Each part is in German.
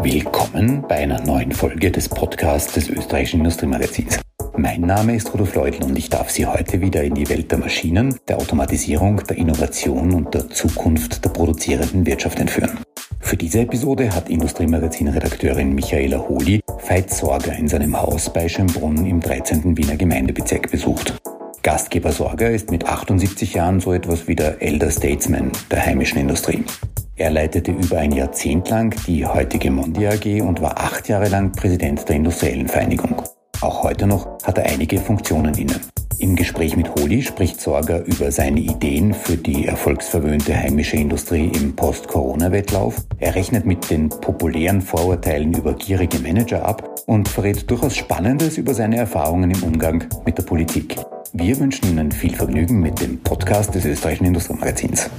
Willkommen bei einer neuen Folge des Podcasts des österreichischen Industriemagazins. Mein Name ist Rudolf Leutl und ich darf Sie heute wieder in die Welt der Maschinen, der Automatisierung, der Innovation und der Zukunft der produzierenden Wirtschaft entführen. Für diese Episode hat Industriemagazin-Redakteurin Michaela Holi Veit Sorger in seinem Haus bei Schönbrunn im 13. Wiener Gemeindebezirk besucht. Gastgeber Sorger ist mit 78 Jahren so etwas wie der Elder Statesman der heimischen Industrie. Er leitete über ein Jahrzehnt lang die heutige Mondi AG und war acht Jahre lang Präsident der Industriellen Vereinigung. Auch heute noch hat er einige Funktionen inne. Im Gespräch mit Holi spricht Sorger über seine Ideen für die erfolgsverwöhnte heimische Industrie im Post-Corona-Wettlauf. Er rechnet mit den populären Vorurteilen über gierige Manager ab und verrät durchaus Spannendes über seine Erfahrungen im Umgang mit der Politik. Wir wünschen Ihnen viel Vergnügen mit dem Podcast des österreichischen Industriemagazins.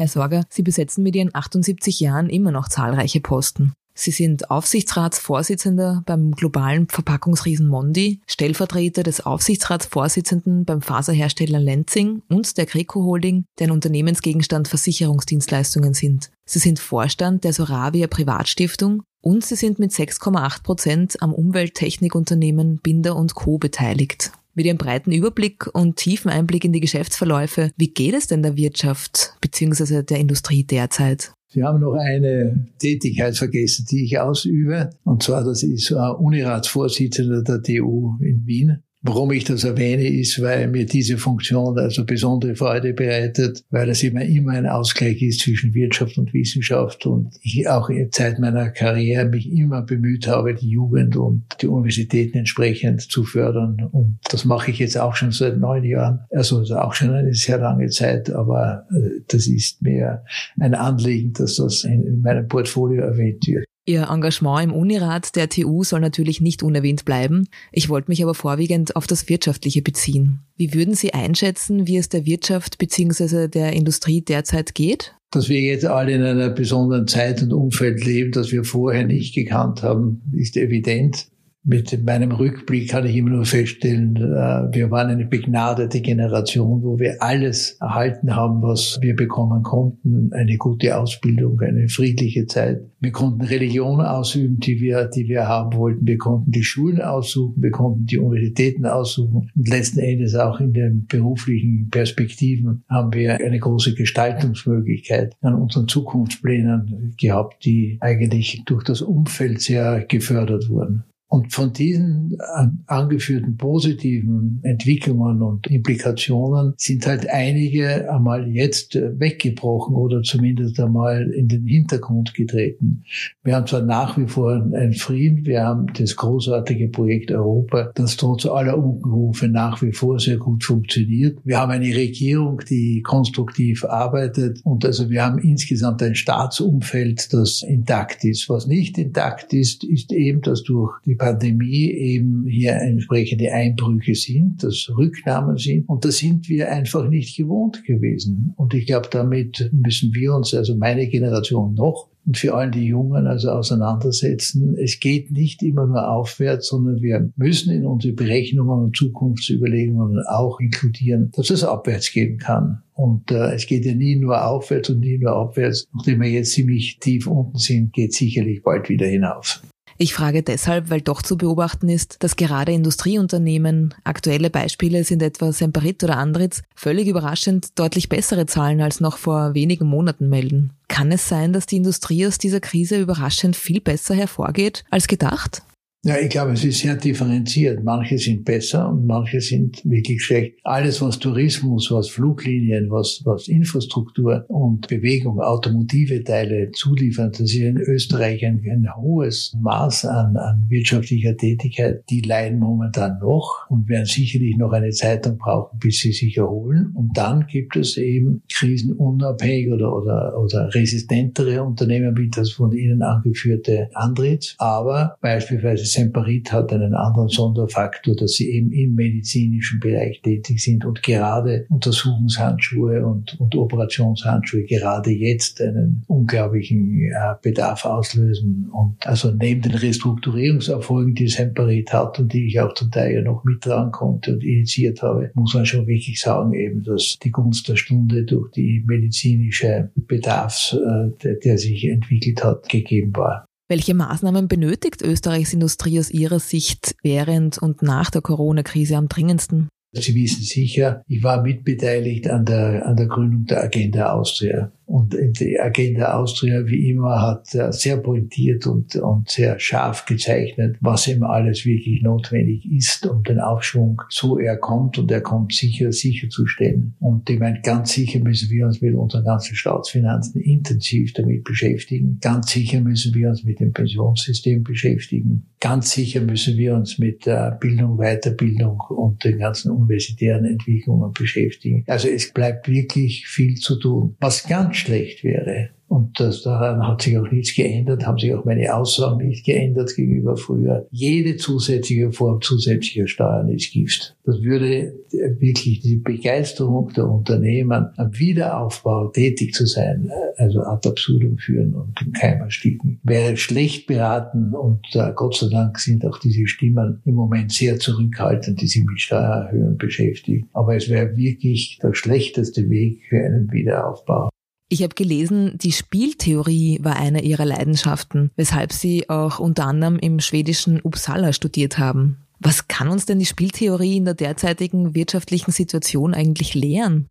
Herr Sorger, Sie besetzen mit Ihren 78 Jahren immer noch zahlreiche Posten. Sie sind Aufsichtsratsvorsitzender beim globalen Verpackungsriesen Mondi, Stellvertreter des Aufsichtsratsvorsitzenden beim Faserhersteller Lenzing und der Greco Holding, deren Unternehmensgegenstand Versicherungsdienstleistungen sind. Sie sind Vorstand der Soravia Privatstiftung und sie sind mit 6,8 Prozent am Umwelttechnikunternehmen Binder und Co. beteiligt. Mit Ihrem breiten Überblick und tiefen Einblick in die Geschäftsverläufe, wie geht es denn der Wirtschaft bzw. der Industrie derzeit? Sie haben noch eine Tätigkeit vergessen, die ich ausübe. Und zwar, das ist Uniratsvorsitzender der TU in Wien. Warum ich das erwähne, ist, weil mir diese Funktion also besondere Freude bereitet, weil es immer immer ein Ausgleich ist zwischen Wirtschaft und Wissenschaft und ich auch in Zeit meiner Karriere mich immer bemüht habe, die Jugend und die Universitäten entsprechend zu fördern. Und das mache ich jetzt auch schon seit neun Jahren, also auch schon eine sehr lange Zeit, aber äh, das ist mir ein Anliegen, dass das in meinem Portfolio erwähnt wird. Ihr Engagement im Unirat der TU soll natürlich nicht unerwähnt bleiben. Ich wollte mich aber vorwiegend auf das Wirtschaftliche beziehen. Wie würden Sie einschätzen, wie es der Wirtschaft bzw. der Industrie derzeit geht? Dass wir jetzt alle in einer besonderen Zeit und Umfeld leben, das wir vorher nicht gekannt haben, ist evident mit meinem Rückblick kann ich immer nur feststellen, äh, wir waren eine begnadete Generation, wo wir alles erhalten haben, was wir bekommen konnten. Eine gute Ausbildung, eine friedliche Zeit. Wir konnten Religion ausüben, die wir, die wir haben wollten. Wir konnten die Schulen aussuchen, wir konnten die Universitäten aussuchen. Und letzten Endes auch in den beruflichen Perspektiven haben wir eine große Gestaltungsmöglichkeit an unseren Zukunftsplänen gehabt, die eigentlich durch das Umfeld sehr gefördert wurden. Und von diesen äh, angeführten positiven Entwicklungen und Implikationen sind halt einige einmal jetzt äh, weggebrochen oder zumindest einmal in den Hintergrund getreten. Wir haben zwar nach wie vor einen Frieden, wir haben das großartige Projekt Europa, das trotz aller Unkenrufe nach wie vor sehr gut funktioniert. Wir haben eine Regierung, die konstruktiv arbeitet und also wir haben insgesamt ein Staatsumfeld, das intakt ist. Was nicht intakt ist, ist eben, dass durch die Pandemie eben hier entsprechende Einbrüche sind, dass Rücknahmen sind. Und da sind wir einfach nicht gewohnt gewesen. Und ich glaube, damit müssen wir uns, also meine Generation noch, und für allen die Jungen also auseinandersetzen. Es geht nicht immer nur aufwärts, sondern wir müssen in unsere Berechnungen und Zukunftsüberlegungen auch inkludieren, dass es abwärts gehen kann. Und äh, es geht ja nie nur aufwärts und nie nur abwärts. Nachdem wir jetzt ziemlich tief unten sind, geht sicherlich bald wieder hinauf. Ich frage deshalb, weil doch zu beobachten ist, dass gerade Industrieunternehmen, aktuelle Beispiele sind etwa Semperit oder Andritz, völlig überraschend deutlich bessere Zahlen als noch vor wenigen Monaten melden. Kann es sein, dass die Industrie aus dieser Krise überraschend viel besser hervorgeht als gedacht? Ja, ich glaube, es ist sehr differenziert. Manche sind besser und manche sind wirklich schlecht. Alles, was Tourismus, was Fluglinien, was, was Infrastruktur und Bewegung, automotive Teile zuliefern, das ist in Österreich ein, ein hohes Maß an, an wirtschaftlicher Tätigkeit. Die leiden momentan noch und werden sicherlich noch eine Zeit lang brauchen, bis sie sich erholen. Und dann gibt es eben krisenunabhängig oder, oder, oder resistentere Unternehmen wie das von Ihnen angeführte Andritz, aber beispielsweise Semperit hat einen anderen Sonderfaktor, dass sie eben im medizinischen Bereich tätig sind und gerade Untersuchungshandschuhe und, und Operationshandschuhe gerade jetzt einen unglaublichen äh, Bedarf auslösen. Und also neben den Restrukturierungserfolgen, die Semperit hat und die ich auch zum Teil ja noch mittragen konnte und initiiert habe, muss man schon wirklich sagen, eben, dass die Gunst der Stunde durch die medizinische Bedarfs, äh, der, der sich entwickelt hat, gegeben war. Welche Maßnahmen benötigt Österreichs Industrie aus Ihrer Sicht während und nach der Corona-Krise am dringendsten? Sie wissen sicher, ich war mitbeteiligt an der, an der Gründung der Agenda Austria. Und die Agenda Austria, wie immer, hat sehr pointiert und, und sehr scharf gezeichnet, was eben alles wirklich notwendig ist, um den Aufschwung, so er kommt, und er kommt sicher, sicherzustellen. Und ich meine, ganz sicher müssen wir uns mit unseren ganzen Staatsfinanzen intensiv damit beschäftigen. Ganz sicher müssen wir uns mit dem Pensionssystem beschäftigen. Ganz sicher müssen wir uns mit Bildung, Weiterbildung und den ganzen universitären Entwicklungen beschäftigen. Also es bleibt wirklich viel zu tun. Was ganz schlecht wäre, und das, daran hat sich auch nichts geändert, haben sich auch meine Aussagen nicht geändert gegenüber früher. Jede zusätzliche Form zusätzlicher Steuern ist Gift. Das würde wirklich die Begeisterung der Unternehmen am Wiederaufbau tätig zu sein, also ad absurdum führen und im Keim ersticken. Wäre schlecht beraten und uh, Gott sei Dank sind auch diese Stimmen im Moment sehr zurückhaltend, die sich mit Steuererhöhungen beschäftigen. Aber es wäre wirklich der schlechteste Weg für einen Wiederaufbau. Ich habe gelesen, die Spieltheorie war eine ihrer Leidenschaften, weshalb sie auch unter anderem im schwedischen Uppsala studiert haben. Was kann uns denn die Spieltheorie in der derzeitigen wirtschaftlichen Situation eigentlich lehren?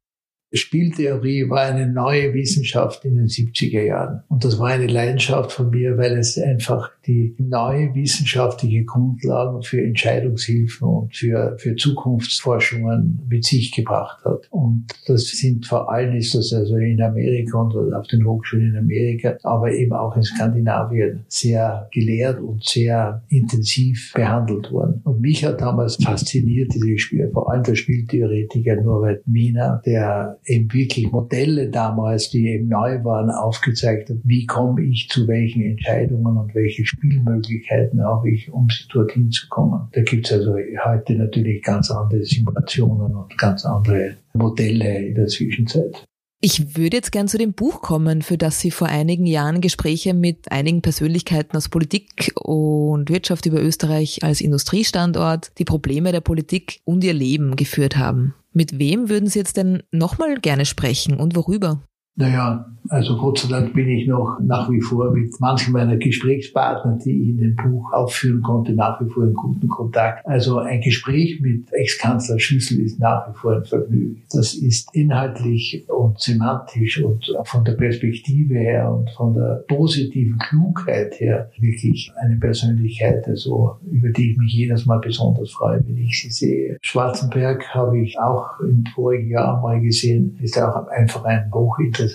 Spieltheorie war eine neue Wissenschaft in den 70er Jahren. Und das war eine Leidenschaft von mir, weil es einfach die neue wissenschaftliche Grundlagen für Entscheidungshilfen und für, für Zukunftsforschungen mit sich gebracht hat. Und das sind vor allem ist das also in Amerika und auf den Hochschulen in Amerika, aber eben auch in Skandinavien sehr gelehrt und sehr intensiv behandelt worden. Und mich hat damals fasziniert diese Spiel, vor allem der Spieltheoretiker Norbert Wiener, der eben wirklich Modelle damals, die eben neu waren, aufgezeigt hat, wie komme ich zu welchen Entscheidungen und welche Spielmöglichkeiten habe ich, um sie dorthin zu kommen. Da gibt es also heute natürlich ganz andere Simulationen und ganz andere Modelle in der Zwischenzeit. Ich würde jetzt gern zu dem Buch kommen, für das Sie vor einigen Jahren Gespräche mit einigen Persönlichkeiten aus Politik und Wirtschaft über Österreich als Industriestandort, die Probleme der Politik und ihr Leben geführt haben. Mit wem würden Sie jetzt denn nochmal gerne sprechen und worüber? Naja, also Gott sei Dank bin ich noch nach wie vor mit manchen meiner Gesprächspartner, die ich in dem Buch aufführen konnte, nach wie vor in guten Kontakt. Also ein Gespräch mit Ex-Kanzler Schüssel ist nach wie vor ein Vergnügen. Das ist inhaltlich und semantisch und von der Perspektive her und von der positiven Klugheit her wirklich eine Persönlichkeit, also über die ich mich jedes Mal besonders freue, wenn ich sie sehe. Schwarzenberg habe ich auch im vorigen Jahr mal gesehen, ist auch einfach ein hochinteressanter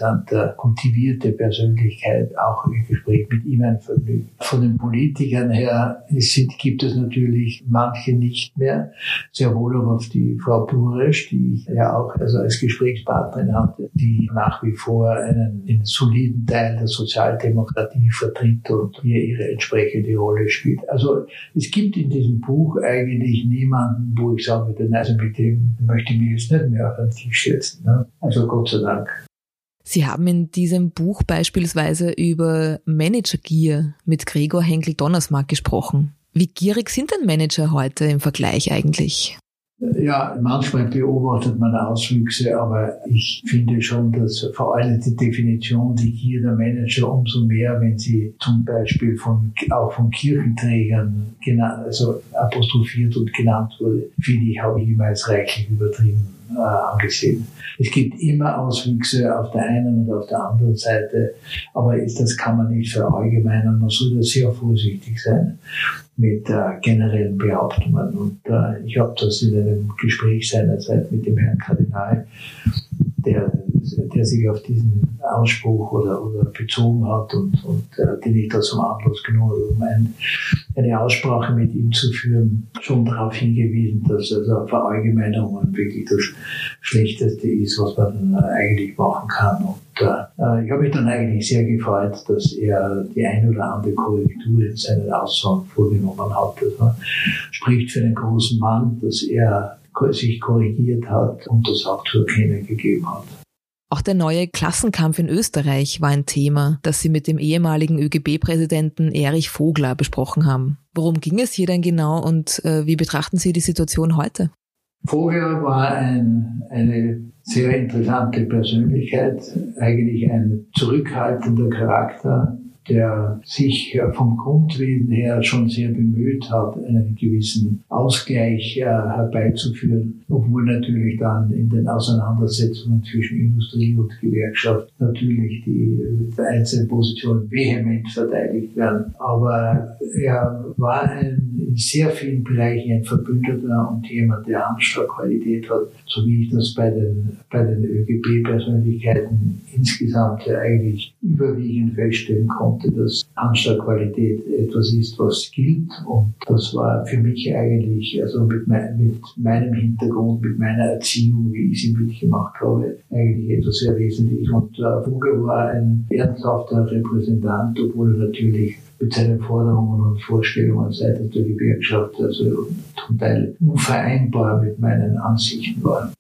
kultivierte Persönlichkeit, auch im Gespräch mit ihm ein Vergnügen. Von den Politikern her sind, gibt es natürlich manche nicht mehr, sehr wohl aber auf die Frau Buresch, die ich ja auch also als Gesprächspartnerin hatte, die nach wie vor einen, einen soliden Teil der Sozialdemokratie vertritt und hier ihre entsprechende Rolle spielt. Also es gibt in diesem Buch eigentlich niemanden, wo ich würde, also mit dem möchte ich mich jetzt nicht mehr auf den Tisch setzen. Ne? Also Gott sei Dank. Sie haben in diesem Buch beispielsweise über Managergier mit Gregor Henkel-Donnersmarck gesprochen. Wie gierig sind denn Manager heute im Vergleich eigentlich? Ja, manchmal beobachtet man Auswüchse, aber ich finde schon, dass vor allem die Definition, die Gier der Manager umso mehr, wenn sie zum Beispiel von, auch von Kirchenträgern genannt, also apostrophiert und genannt wurde, finde ich, habe ich immer als reichlich übertrieben äh, angesehen. Es gibt immer Auswüchse auf der einen und auf der anderen Seite, aber das kann man nicht verallgemeinern. Man soll da sehr vorsichtig sein mit äh, generellen Behauptungen. Und äh, ich habe das in einem Gespräch seinerzeit mit dem Herrn Kardinal, der, der sich auf diesen Ausspruch oder, oder bezogen hat und, und äh, den ich da zum Anlass genommen habe, um ein, eine Aussprache mit ihm zu führen, schon darauf hingewiesen, dass also Verallgemeinerungen wirklich das Schlechteste ist, was man eigentlich machen kann. Und äh, ich habe mich dann eigentlich sehr gefreut, dass er die ein oder andere Korrektur in seinen Aussagen vorgenommen hat. Das spricht für einen großen Mann, dass er sich korrigiert hat und das auch zu erkennen gegeben hat. Auch der neue Klassenkampf in Österreich war ein Thema, das Sie mit dem ehemaligen ÖGB-Präsidenten Erich Vogler besprochen haben. Worum ging es hier denn genau und äh, wie betrachten Sie die Situation heute? Vogler war ein, eine sehr interessante Persönlichkeit, eigentlich ein zurückhaltender Charakter, der sich vom Grundwesen her schon sehr bemüht hat, einen gewissen Ausgleich äh, herbeizuführen, obwohl natürlich dann in den Auseinandersetzungen zwischen Industrie und Gewerkschaft natürlich die einzelnen Positionen vehement verteidigt werden. Aber er war ein, in sehr vielen Bereichen ein Verbündeter und jemand, der Anschlagqualität hat, so wie ich das bei den, bei den ÖGB-Persönlichkeiten insgesamt eigentlich überwiegend feststellen konnte konnte, dass Anschlagqualität etwas ist, was gilt. Und das war für mich eigentlich, also mit, mein, mit meinem Hintergrund, mit meiner Erziehung, wie ich sie mitgemacht habe, eigentlich etwas sehr Wesentliches. Und äh, Vogel war ein ernsthafter Repräsentant, obwohl er natürlich mit seinen Forderungen und Vorstellungen seitens der Gewerkschaft also zum Teil unvereinbar mit meinen Ansichten war.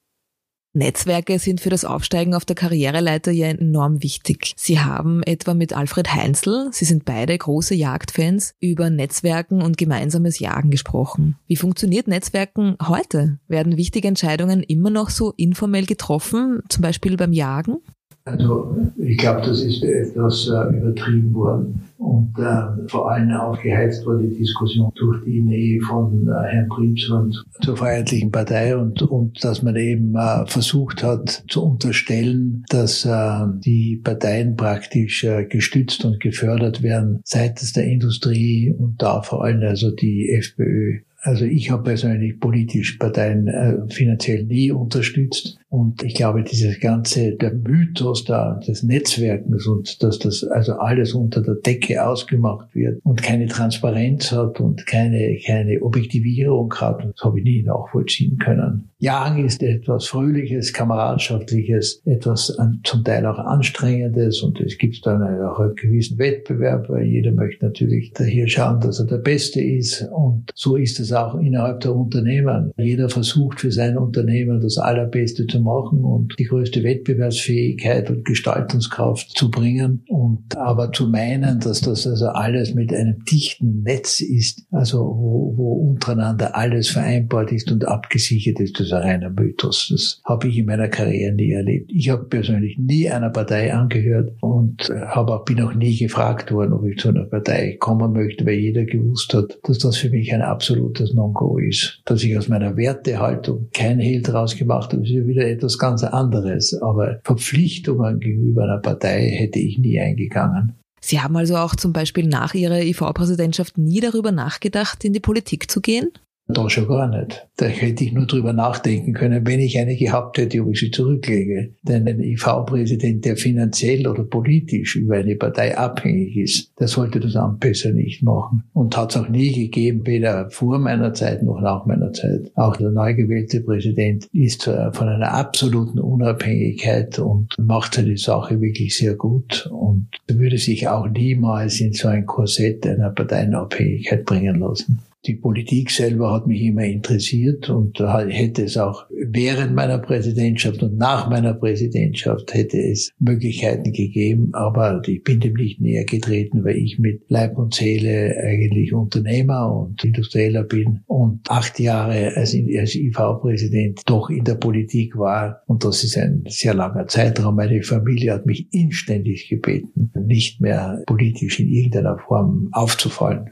Netzwerke sind für das Aufsteigen auf der Karriereleiter ja enorm wichtig. Sie haben etwa mit Alfred Heinzel, Sie sind beide große Jagdfans, über Netzwerken und gemeinsames Jagen gesprochen. Wie funktioniert Netzwerken heute? Werden wichtige Entscheidungen immer noch so informell getroffen, zum Beispiel beim Jagen? Also ich glaube, das ist etwas äh, übertrieben worden und äh, vor allem aufgeheizt wurde die Diskussion durch die Nähe von äh, Herrn Prinzland zur Freiheitlichen Partei und, und dass man eben äh, versucht hat zu unterstellen, dass äh, die Parteien praktisch äh, gestützt und gefördert werden seitens der Industrie und da vor allem also die FPÖ. Also ich habe persönlich politisch Parteien äh, finanziell nie unterstützt. Und ich glaube, dieses ganze, der Mythos da, des Netzwerkens und dass das also alles unter der Decke ausgemacht wird und keine Transparenz hat und keine, keine Objektivierung hat, das habe ich nie nachvollziehen können. Jagen ist etwas Fröhliches, Kameradschaftliches, etwas zum Teil auch Anstrengendes und es gibt dann auch einen gewissen Wettbewerb, weil jeder möchte natürlich hier schauen, dass er der Beste ist und so ist es auch innerhalb der Unternehmen. Jeder versucht für sein Unternehmen das Allerbeste zu machen und die größte Wettbewerbsfähigkeit und Gestaltungskraft zu bringen. Und aber zu meinen, dass das also alles mit einem dichten Netz ist, also wo, wo untereinander alles vereinbart ist und abgesichert ist, das ist ein reiner Mythos. Das habe ich in meiner Karriere nie erlebt. Ich habe persönlich nie einer Partei angehört und habe auch, bin auch nie gefragt worden, ob ich zu einer Partei kommen möchte, weil jeder gewusst hat, dass das für mich ein absolutes Non-Go ist. Dass ich aus meiner Wertehaltung kein Hehl draus gemacht habe, ist wieder etwas ganz anderes. Aber Verpflichtungen gegenüber einer Partei hätte ich nie eingegangen. Sie haben also auch zum Beispiel nach Ihrer IV-Präsidentschaft nie darüber nachgedacht, in die Politik zu gehen? Da schon gar nicht. Da hätte ich nur drüber nachdenken können, wenn ich eine gehabt hätte, ob ich sie zurücklege. Denn ein IV-Präsident, der finanziell oder politisch über eine Partei abhängig ist, der sollte das Amt besser nicht machen. Und hat es auch nie gegeben, weder vor meiner Zeit noch nach meiner Zeit. Auch der neu gewählte Präsident ist von einer absoluten Unabhängigkeit und macht seine Sache wirklich sehr gut und würde sich auch niemals in so ein Korsett einer Parteienabhängigkeit bringen lassen. Die Politik selber hat mich immer interessiert und hätte es auch während meiner Präsidentschaft und nach meiner Präsidentschaft hätte es Möglichkeiten gegeben, aber ich bin dem nicht näher getreten, weil ich mit Leib und Seele eigentlich Unternehmer und Industrieller bin und acht Jahre als, als IV-Präsident doch in der Politik war und das ist ein sehr langer Zeitraum. Meine Familie hat mich inständig gebeten, nicht mehr politisch in irgendeiner Form aufzufallen.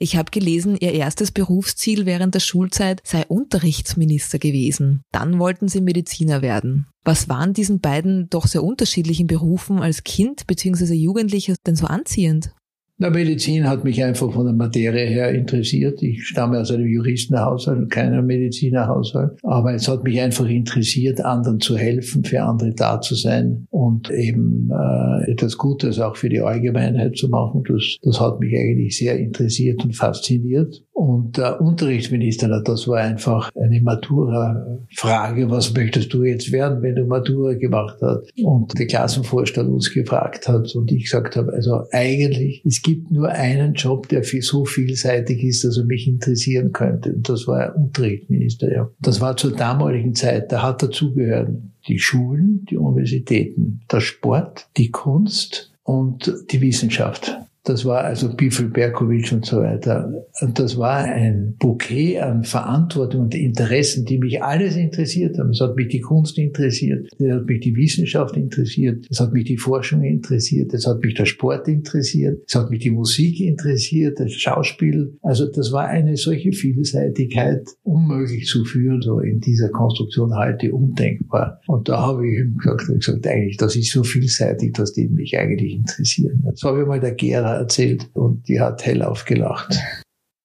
Ich habe gelesen, Ihr erstes Berufsziel während der Schulzeit sei Unterrichtsminister gewesen. Dann wollten Sie Mediziner werden. Was waren diesen beiden doch sehr unterschiedlichen Berufen als Kind bzw. Jugendlicher denn so anziehend? Na, Medizin hat mich einfach von der Materie her interessiert. Ich stamme aus einem Juristenhaushalt und keinem Medizinerhaushalt. Aber es hat mich einfach interessiert, anderen zu helfen, für andere da zu sein und eben äh, etwas Gutes auch für die Allgemeinheit zu machen. Das, das hat mich eigentlich sehr interessiert und fasziniert. Und der Unterrichtsminister, das war einfach eine Matura-Frage, was möchtest du jetzt werden, wenn du Matura gemacht hast? Und der Klassenvorstand uns gefragt hat und ich gesagt habe, also eigentlich, es gibt nur einen Job, der so vielseitig ist, dass er mich interessieren könnte. Und das war Unterrichtsminister. Ja. Das war zur damaligen Zeit, da hat dazugehört die Schulen, die Universitäten, der Sport, die Kunst und die Wissenschaft. Das war also Bifel Berkovic und so weiter. Und das war ein Bouquet an Verantwortung und Interessen, die mich alles interessiert haben. Es hat mich die Kunst interessiert, es hat mich die Wissenschaft interessiert, es hat mich die Forschung interessiert, es hat mich der Sport interessiert, es hat mich die Musik interessiert, das Schauspiel. Also das war eine solche Vielseitigkeit unmöglich zu führen, so in dieser Konstruktion heute undenkbar. Und da habe ich ihm gesagt, gesagt eigentlich, das ist so vielseitig, dass die mich eigentlich interessieren. Das habe ich mal der Gera erzählt und die hat hell aufgelacht.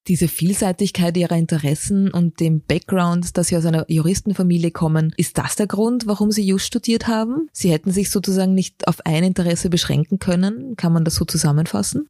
Diese Vielseitigkeit ihrer Interessen und dem Background, dass sie aus einer Juristenfamilie kommen, ist das der Grund, warum sie Just studiert haben? Sie hätten sich sozusagen nicht auf ein Interesse beschränken können? Kann man das so zusammenfassen?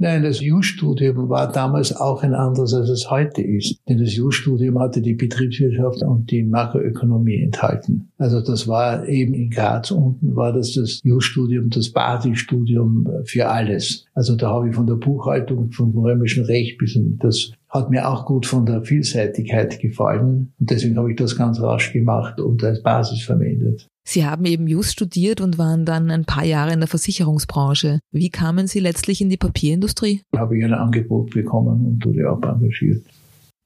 Nein, das Jus-Studium war damals auch ein anderes, als es heute ist. Denn das Jus-Studium hatte die Betriebswirtschaft und die Makroökonomie enthalten. Also das war eben in Graz unten war das das Jus-Studium, das Basisstudium für alles. Also da habe ich von der Buchhaltung, vom römischen Recht bis das hat mir auch gut von der Vielseitigkeit gefallen. Und deswegen habe ich das ganz rasch gemacht und als Basis verwendet. Sie haben eben Just studiert und waren dann ein paar Jahre in der Versicherungsbranche. Wie kamen Sie letztlich in die Papierindustrie? Habe ich ein Angebot bekommen und wurde auch engagiert.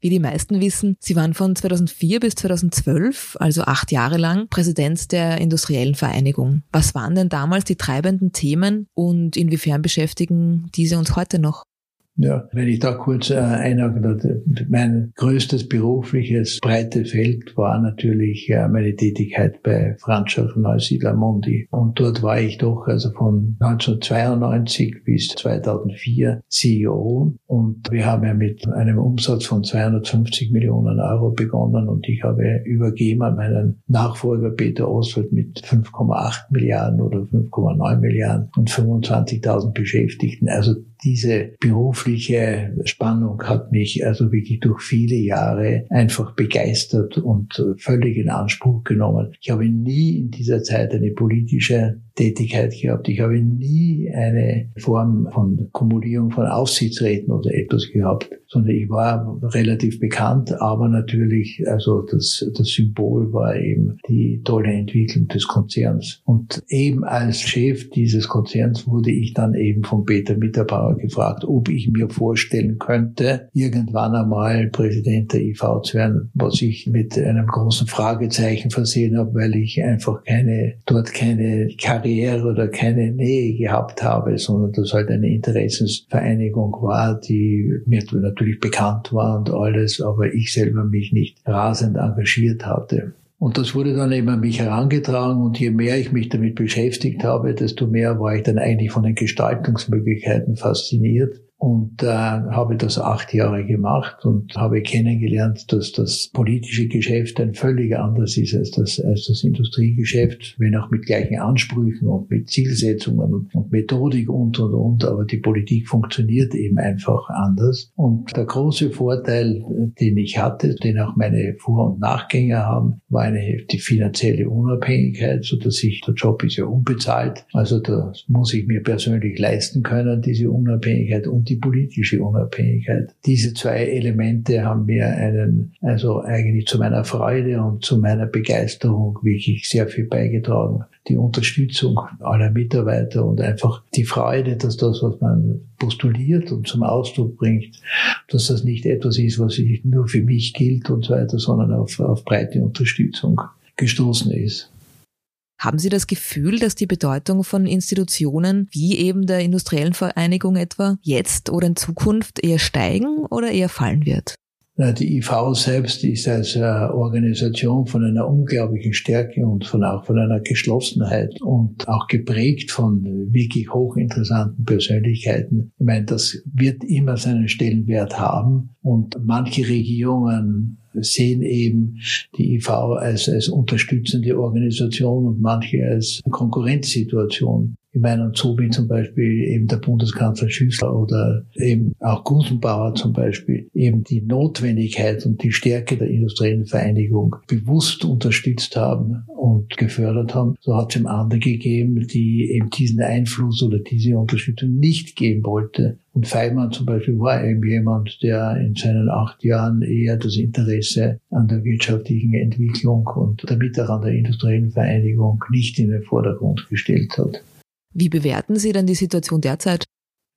Wie die meisten wissen, Sie waren von 2004 bis 2012, also acht Jahre lang, Präsident der Industriellen Vereinigung. Was waren denn damals die treibenden Themen und inwiefern beschäftigen diese uns heute noch? Ja, wenn ich da kurz äh, einhaken mein größtes berufliches breites Feld war natürlich äh, meine Tätigkeit bei Franz Neusiedler Mondi. Und dort war ich doch also von 1992 bis 2004 CEO. Und wir haben ja mit einem Umsatz von 250 Millionen Euro begonnen und ich habe übergeben an meinen Nachfolger Peter Oswald mit 5,8 Milliarden oder 5,9 Milliarden und 25.000 Beschäftigten. Also diese berufliche Spannung hat mich also wirklich durch viele Jahre einfach begeistert und völlig in Anspruch genommen. Ich habe nie in dieser Zeit eine politische Tätigkeit gehabt. Ich habe nie eine Form von Kumulierung von Aufsichtsräten oder etwas gehabt, sondern ich war relativ bekannt, aber natürlich, also das, das Symbol war eben die tolle Entwicklung des Konzerns. Und eben als Chef dieses Konzerns wurde ich dann eben von Peter Mitterbauer gefragt, ob ich mir vorstellen könnte, irgendwann einmal Präsident der IV zu werden, was ich mit einem großen Fragezeichen versehen habe, weil ich einfach keine, dort keine Karriere oder keine Nähe gehabt habe, sondern das halt eine Interessensvereinigung war, die mir natürlich bekannt war und alles, aber ich selber mich nicht rasend engagiert hatte. Und das wurde dann eben an mich herangetragen und je mehr ich mich damit beschäftigt habe, desto mehr war ich dann eigentlich von den Gestaltungsmöglichkeiten fasziniert und äh, habe das acht Jahre gemacht und habe kennengelernt, dass das politische Geschäft ein völlig anderes ist als das, als das Industriegeschäft, wenn auch mit gleichen Ansprüchen und mit Zielsetzungen und, Methodik und und und, aber die Politik funktioniert eben einfach anders. Und der große Vorteil, den ich hatte, den auch meine Vor- und Nachgänger haben, war eine die finanzielle Unabhängigkeit, so dass ich der Job ist ja unbezahlt, also das muss ich mir persönlich leisten können, diese Unabhängigkeit und die politische Unabhängigkeit. Diese zwei Elemente haben mir einen, also eigentlich zu meiner Freude und zu meiner Begeisterung wirklich sehr viel beigetragen. Die Unterstützung aller Mitarbeiter und einfach die Freude, dass das, was man postuliert und zum Ausdruck bringt, dass das nicht etwas ist, was nur für mich gilt und so weiter, sondern auf, auf breite Unterstützung gestoßen ist. Haben Sie das Gefühl, dass die Bedeutung von Institutionen wie eben der Industriellen Vereinigung etwa jetzt oder in Zukunft eher steigen oder eher fallen wird? Die IV selbst ist als äh, Organisation von einer unglaublichen Stärke und von auch von einer Geschlossenheit und auch geprägt von wirklich hochinteressanten Persönlichkeiten. Ich meine, das wird immer seinen Stellenwert haben und manche Regierungen sehen eben die IV als, als unterstützende Organisation und manche als Konkurrenzsituation. Ich meine, und so wie zum Beispiel eben der Bundeskanzler Schüssler oder eben auch Gusenbauer zum Beispiel eben die Notwendigkeit und die Stärke der industriellen Vereinigung bewusst unterstützt haben und gefördert haben, so hat es eben andere gegeben, die eben diesen Einfluss oder diese Unterstützung nicht geben wollte. Und Feimann zum Beispiel war eben jemand, der in seinen acht Jahren eher das Interesse an der wirtschaftlichen Entwicklung und damit auch an der industriellen Vereinigung nicht in den Vordergrund gestellt hat. Wie bewerten Sie denn die Situation derzeit?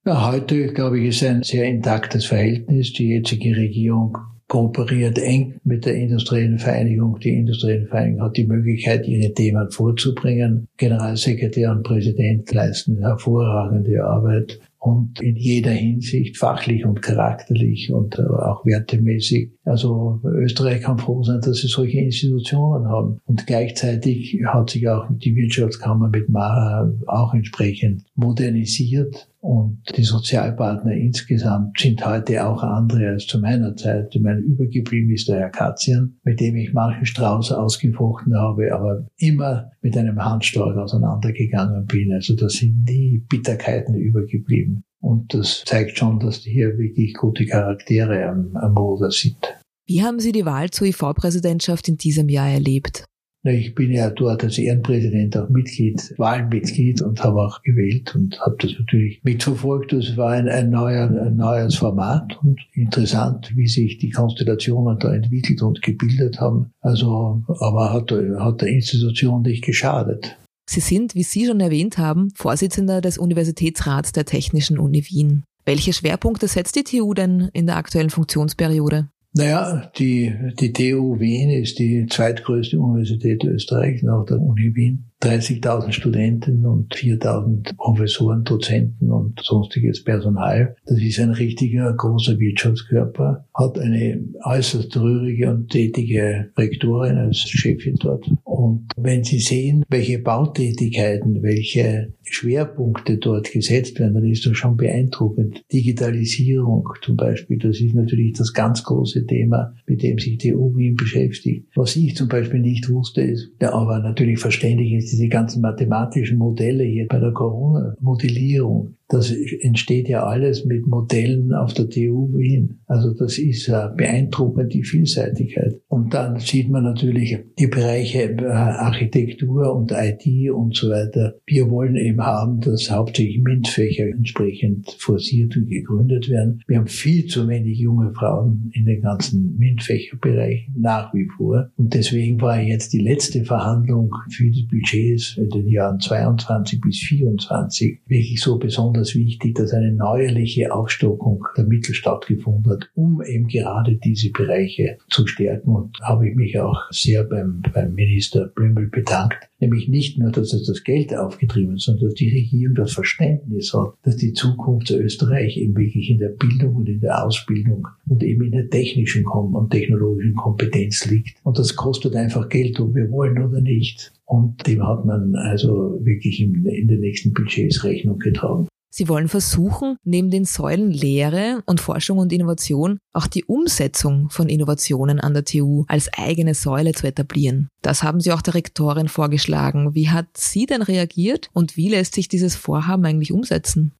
Ja, heute, glaube ich, ist ein sehr intaktes Verhältnis. Die jetzige Regierung kooperiert eng mit der industriellen Vereinigung. Die industrielle Vereinigung hat die Möglichkeit, ihre Themen vorzubringen. Generalsekretär und Präsident leisten hervorragende Arbeit und in jeder Hinsicht fachlich und charakterlich und äh, auch wertemäßig. Also Österreich kann froh sein, dass sie solche Institutionen haben. Und gleichzeitig hat sich auch die Wirtschaftskammer mit Mara auch entsprechend modernisiert. Und die Sozialpartner insgesamt sind heute auch andere als zu meiner Zeit. Ich meine, übergeblieben ist der Herr Katzian, mit dem ich manchen Strauß ausgefochten habe, aber immer mit einem Handstreich auseinandergegangen bin. Also da sind nie Bitterkeiten übergeblieben. Und das zeigt schon, dass hier wirklich gute Charaktere am, am Ruder sind. Wie haben Sie die Wahl zur IV-Präsidentschaft in diesem Jahr erlebt? Ich bin ja dort als Ehrenpräsident auch Mitglied, Wahlmitglied und habe auch gewählt und habe das natürlich mitverfolgt. Das war ein, ein, neuer, ein neues Format und interessant, wie sich die Konstellationen da entwickelt und gebildet haben. Also, aber hat, hat der Institution nicht geschadet. Sie sind, wie Sie schon erwähnt haben, Vorsitzender des Universitätsrats der Technischen Uni Wien. Welche Schwerpunkte setzt die TU denn in der aktuellen Funktionsperiode? Naja, die, die TU Wien ist die zweitgrößte Universität Österreichs nach der Uni Wien. 30.000 Studenten und 4.000 Professoren, Dozenten und sonstiges Personal. Das ist ein richtiger großer Wirtschaftskörper, hat eine äußerst rührige und tätige Rektorin als Chefin dort. Und wenn Sie sehen, welche Bautätigkeiten, welche Schwerpunkte dort gesetzt werden, dann ist das schon beeindruckend. Digitalisierung zum Beispiel, das ist natürlich das ganz große Thema, mit dem sich die EU beschäftigt. Was ich zum Beispiel nicht wusste, ist, aber natürlich verständlich ist, diese ganzen mathematischen Modelle hier bei der Corona-Modellierung, das entsteht ja alles mit Modellen auf der TU Wien. Also das ist beeindruckend, die Vielseitigkeit. Und dann sieht man natürlich die Bereiche äh, Architektur und IT und so weiter. Wir wollen eben haben, dass hauptsächlich MINT-Fächer entsprechend forciert und gegründet werden. Wir haben viel zu wenig junge Frauen in den ganzen MINT-Fächerbereichen nach wie vor. Und deswegen war jetzt die letzte Verhandlung für die Budgets in den Jahren 22 bis 24 wirklich so besonders besonders wichtig, dass eine neuerliche Aufstockung der Mittel stattgefunden hat, um eben gerade diese Bereiche zu stärken. Und habe ich mich auch sehr beim, beim Minister Blümel bedankt, nämlich nicht nur, dass er das Geld aufgetrieben hat, sondern dass die Regierung das Verständnis hat, dass die Zukunft zu Österreich eben wirklich in der Bildung und in der Ausbildung und eben in der technischen und technologischen Kompetenz liegt. Und das kostet einfach Geld, ob wir wollen oder nicht. Und dem hat man also wirklich in, in den nächsten Budgets Rechnung getragen. Sie wollen versuchen, neben den Säulen Lehre und Forschung und Innovation auch die Umsetzung von Innovationen an der TU als eigene Säule zu etablieren. Das haben Sie auch der Rektorin vorgeschlagen. Wie hat sie denn reagiert und wie lässt sich dieses Vorhaben eigentlich umsetzen?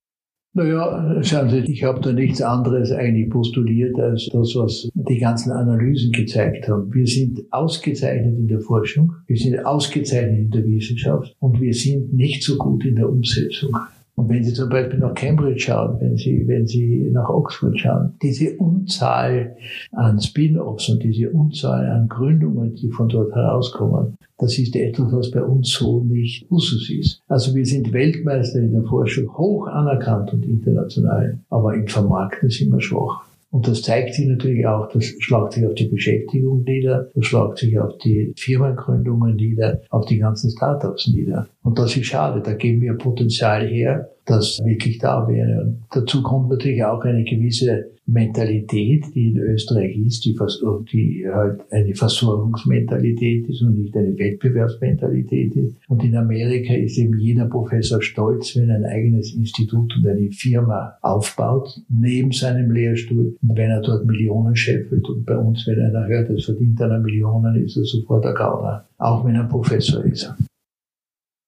Naja, schauen Sie, ich habe da nichts anderes eigentlich postuliert als das, was die ganzen Analysen gezeigt haben. Wir sind ausgezeichnet in der Forschung, wir sind ausgezeichnet in der Wissenschaft und wir sind nicht so gut in der Umsetzung. Und wenn Sie zum Beispiel nach Cambridge schauen, wenn Sie, wenn Sie nach Oxford schauen, diese Unzahl an Spin-offs und diese Unzahl an Gründungen, die von dort herauskommen, das ist etwas, was bei uns so nicht Usus ist. Also wir sind Weltmeister in der Forschung, hoch anerkannt und international, aber im Vermarkten sind wir schwach. Und das zeigt sich natürlich auch, das schlagt sich auf die Beschäftigung nieder, das schlagt sich auf die Firmengründungen nieder, auf die ganzen Startups nieder. Und das ist schade, da geben wir Potenzial her, das wirklich da wäre. Und dazu kommt natürlich auch eine gewisse Mentalität, die in Österreich ist, die, die halt eine Versorgungsmentalität ist und nicht eine Wettbewerbsmentalität ist. Und in Amerika ist eben jeder Professor stolz, wenn er ein eigenes Institut und eine Firma aufbaut, neben seinem Lehrstuhl, und wenn er dort Millionen scheffelt. Und bei uns, wenn einer hört, es verdient einer Millionen, ist er sofort der Gauner, auch wenn er Professor ist.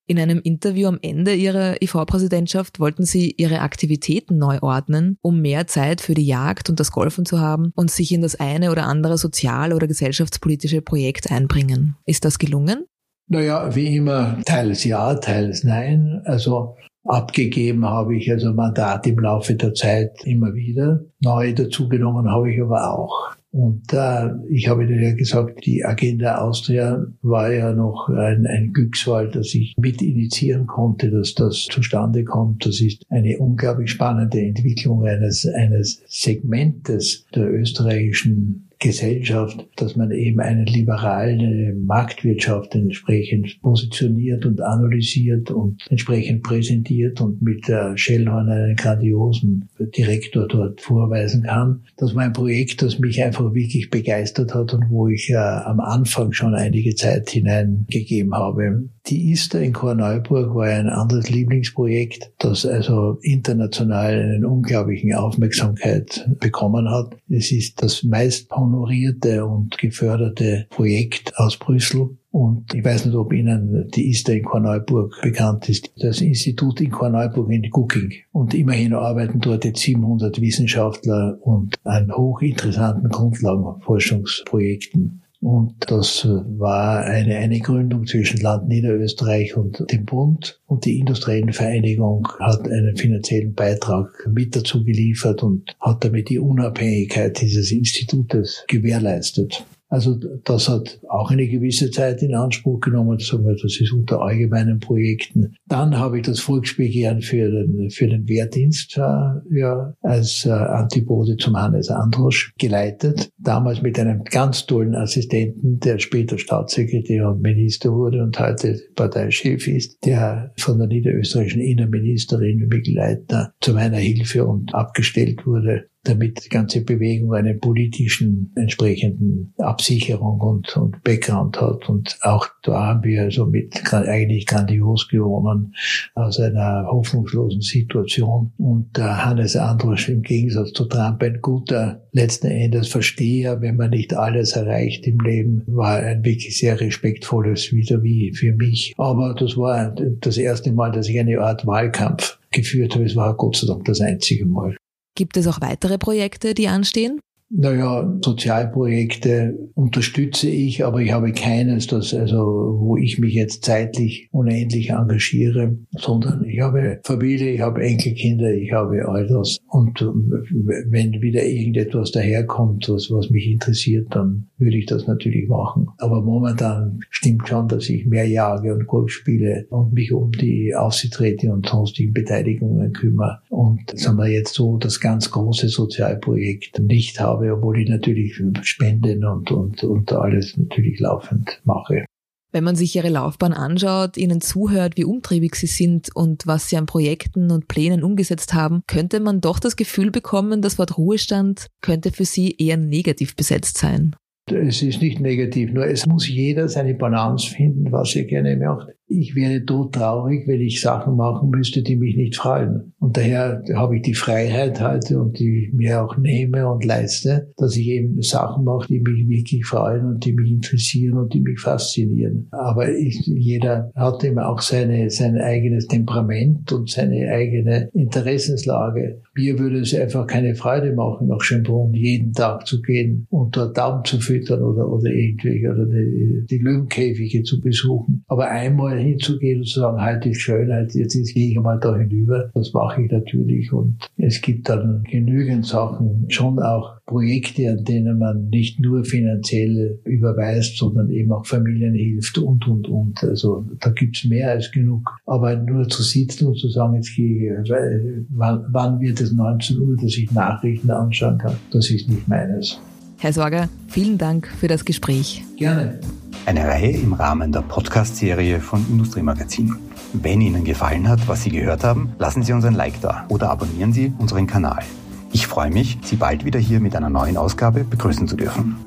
In einem Interview am Ende ihrer IV-Präsidentschaft wollten sie ihre Aktivitäten neu ordnen, um mehr Zeit für die Jagd und das Golfen zu haben und sich in das eine oder andere sozial- oder gesellschaftspolitische Projekt einbringen. Ist das gelungen? Naja, wie immer, teils ja, teils nein. Also abgegeben habe ich also Mandat im Laufe der Zeit immer wieder. Neu dazugenommen habe ich aber auch. Und äh, ich habe Ihnen ja gesagt, die Agenda Austria war ja noch ein, ein Glücksfall, dass ich mit initiieren konnte, dass das zustande kommt. Das ist eine unglaublich spannende Entwicklung eines, eines Segmentes der österreichischen Gesellschaft, dass man eben eine liberale Marktwirtschaft entsprechend positioniert und analysiert und entsprechend präsentiert und mit der Shellhorn einen grandiosen Direktor dort vorweisen kann. Das war ein Projekt, das mich einfach wirklich begeistert hat und wo ich äh, am Anfang schon einige Zeit hineingegeben habe. Die Ister in Korneuburg war ein anderes Lieblingsprojekt, das also international eine unglaubliche Aufmerksamkeit bekommen hat. Es ist das meist honorierte und geförderte Projekt aus Brüssel. Und ich weiß nicht, ob Ihnen die ISTA in Korneuburg bekannt ist. Das Institut in Korneuburg in Gucking. Und immerhin arbeiten dort jetzt 700 Wissenschaftler und an hochinteressanten Grundlagenforschungsprojekten. Und das war eine, eine Gründung zwischen Land Niederösterreich und dem Bund. Und die Industriellenvereinigung hat einen finanziellen Beitrag mit dazu geliefert und hat damit die Unabhängigkeit dieses Institutes gewährleistet. Also das hat auch eine gewisse Zeit in Anspruch genommen. Sagen wir, das ist unter allgemeinen Projekten. Dann habe ich das Volksbegehren für den, für den Wehrdienst äh, ja, als äh, Antipode zum Hannes Androsch geleitet. Damals mit einem ganz tollen Assistenten, der später Staatssekretär und Minister wurde und heute Parteichef ist, der von der niederösterreichischen Innenministerin Mikl Leitner zu meiner Hilfe und abgestellt wurde damit die ganze Bewegung einen politischen entsprechenden Absicherung und, und Background hat. Und auch da haben wir also mit eigentlich grandios gewonnen aus einer hoffnungslosen Situation. Und der Hannes Androsch im Gegensatz zu Trump ein guter, letzten Endes Versteher, wenn man nicht alles erreicht im Leben, war ein wirklich sehr respektvolles Wiederwie für mich. Aber das war das erste Mal, dass ich eine Art Wahlkampf geführt habe. Es war Gott sei Dank das einzige Mal. Gibt es auch weitere Projekte, die anstehen? Naja, Sozialprojekte unterstütze ich, aber ich habe keines, das also, wo ich mich jetzt zeitlich unendlich engagiere, sondern ich habe Familie, ich habe Enkelkinder, ich habe all das. Und wenn wieder irgendetwas daherkommt, was, was mich interessiert, dann würde ich das natürlich machen. Aber momentan stimmt schon, dass ich mehr jage und Golf spiele und mich um die Aufsichtsräte und sonstigen Beteiligungen kümmere. Und sagen wir jetzt so, das ganz große Sozialprojekt nicht habe habe, obwohl ich natürlich Spenden und, und, und alles natürlich laufend mache. Wenn man sich Ihre Laufbahn anschaut, Ihnen zuhört, wie umtriebig Sie sind und was Sie an Projekten und Plänen umgesetzt haben, könnte man doch das Gefühl bekommen, das Wort Ruhestand könnte für Sie eher negativ besetzt sein. Es ist nicht negativ, nur es muss jeder seine Balance finden, was er gerne macht. Ich wäre todtraurig, wenn ich Sachen machen müsste, die mich nicht freuen. Und daher habe ich die Freiheit heute und die mir auch nehme und leiste, dass ich eben Sachen mache, die mich wirklich freuen und die mich interessieren und die mich faszinieren. Aber ich, jeder hat immer auch seine, sein eigenes Temperament und seine eigene Interessenslage. Mir würde es einfach keine Freude machen, nach Schönbrunn jeden Tag zu gehen und dort Daumen zu füttern oder, oder irgendwelche, oder die, die Löwenkäfige zu besuchen. Aber einmal hinzugehen und zu sagen, heute ist Schönheit, jetzt gehe ich mal da hinüber. Das mache ich natürlich. Und es gibt dann genügend Sachen, schon auch Projekte, an denen man nicht nur finanziell überweist, sondern eben auch Familien hilft und, und, und. Also da gibt's mehr als genug. Aber nur zu sitzen und zu sagen, jetzt gehe ich, wann, wann wird es 19 Uhr, dass ich Nachrichten anschauen kann, das ist nicht meines. Herr Sorger, vielen Dank für das Gespräch. Gerne. Eine Reihe im Rahmen der Podcast-Serie von Industriemagazin. Wenn Ihnen gefallen hat, was Sie gehört haben, lassen Sie uns ein Like da oder abonnieren Sie unseren Kanal. Ich freue mich, Sie bald wieder hier mit einer neuen Ausgabe begrüßen zu dürfen.